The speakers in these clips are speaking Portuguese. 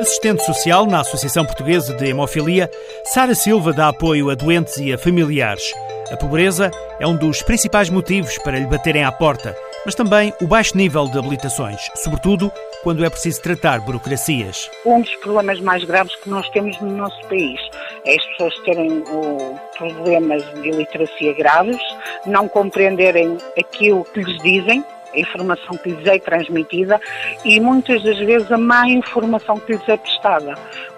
Assistente social na Associação Portuguesa de Hemofilia, Sara Silva dá apoio a doentes e a familiares. A pobreza é um dos principais motivos para lhe baterem à porta, mas também o baixo nível de habilitações, sobretudo quando é preciso tratar burocracias. Um dos problemas mais graves que nós temos no nosso país é as pessoas terem problemas de iliteracia graves, não compreenderem aquilo que lhes dizem, informação que lhes é transmitida e muitas das vezes a má informação que lhes é prestada,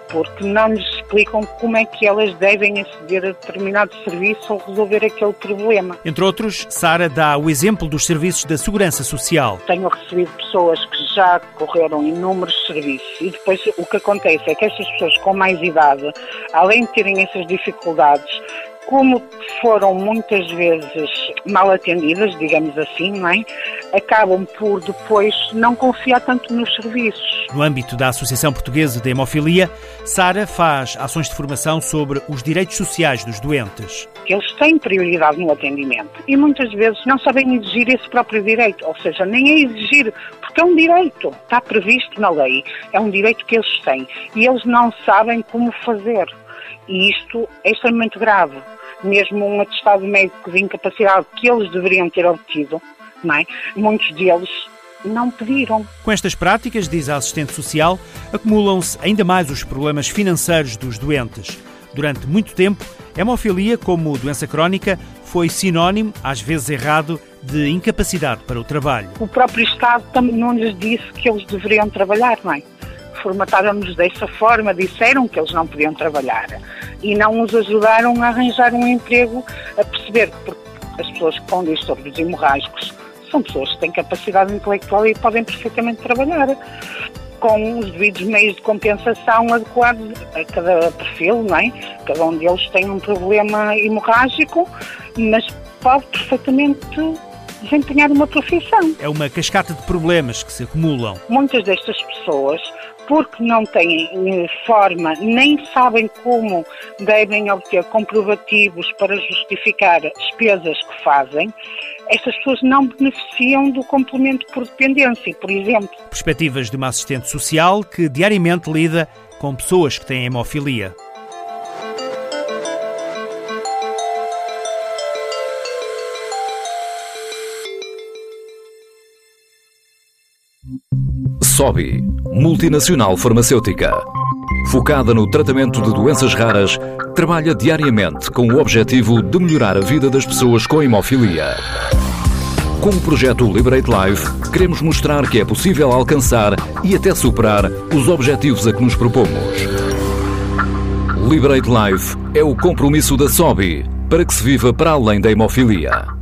porque não lhes explicam como é que elas devem aceder a determinado serviço ou resolver aquele problema. Entre outros, Sara dá o exemplo dos serviços da Segurança Social. Tenho recebido pessoas que já correram inúmeros serviços e depois o que acontece é que essas pessoas com mais idade, além de terem essas dificuldades, como foram muitas vezes mal atendidas, digamos assim, não é? acabam por depois não confiar tanto nos serviços. No âmbito da Associação Portuguesa de Hemofilia, Sara faz ações de formação sobre os direitos sociais dos doentes. Eles têm prioridade no atendimento e muitas vezes não sabem exigir esse próprio direito, ou seja, nem é exigir, porque é um direito, está previsto na lei, é um direito que eles têm e eles não sabem como fazer. E isto é extremamente grave. Mesmo um atestado médico de incapacidade que eles deveriam ter obtido, não é? muitos deles não pediram. Com estas práticas, diz a assistente social, acumulam-se ainda mais os problemas financeiros dos doentes. Durante muito tempo, hemofilia, como doença crónica, foi sinónimo, às vezes errado, de incapacidade para o trabalho. O próprio Estado também não lhes disse que eles deveriam trabalhar, não é? Formataram-nos dessa forma, disseram que eles não podiam trabalhar e não os ajudaram a arranjar um emprego, a perceber que as pessoas com distúrbios hemorrágicos são pessoas que têm capacidade intelectual e podem perfeitamente trabalhar com os devidos meios de compensação adequados a cada perfil, não é? Cada um deles tem um problema hemorrágico, mas pode perfeitamente desempenhar uma profissão. É uma cascata de problemas que se acumulam. Muitas destas pessoas porque não têm eh, forma nem sabem como devem obter comprovativos para justificar despesas que fazem, estas pessoas não beneficiam do complemento por dependência, por exemplo. Perspectivas de uma assistente social que diariamente lida com pessoas que têm hemofilia. SOBI, multinacional farmacêutica. Focada no tratamento de doenças raras, trabalha diariamente com o objetivo de melhorar a vida das pessoas com hemofilia. Com o projeto Liberate Life, queremos mostrar que é possível alcançar e até superar os objetivos a que nos propomos. Liberate Life é o compromisso da SOBI para que se viva para além da hemofilia.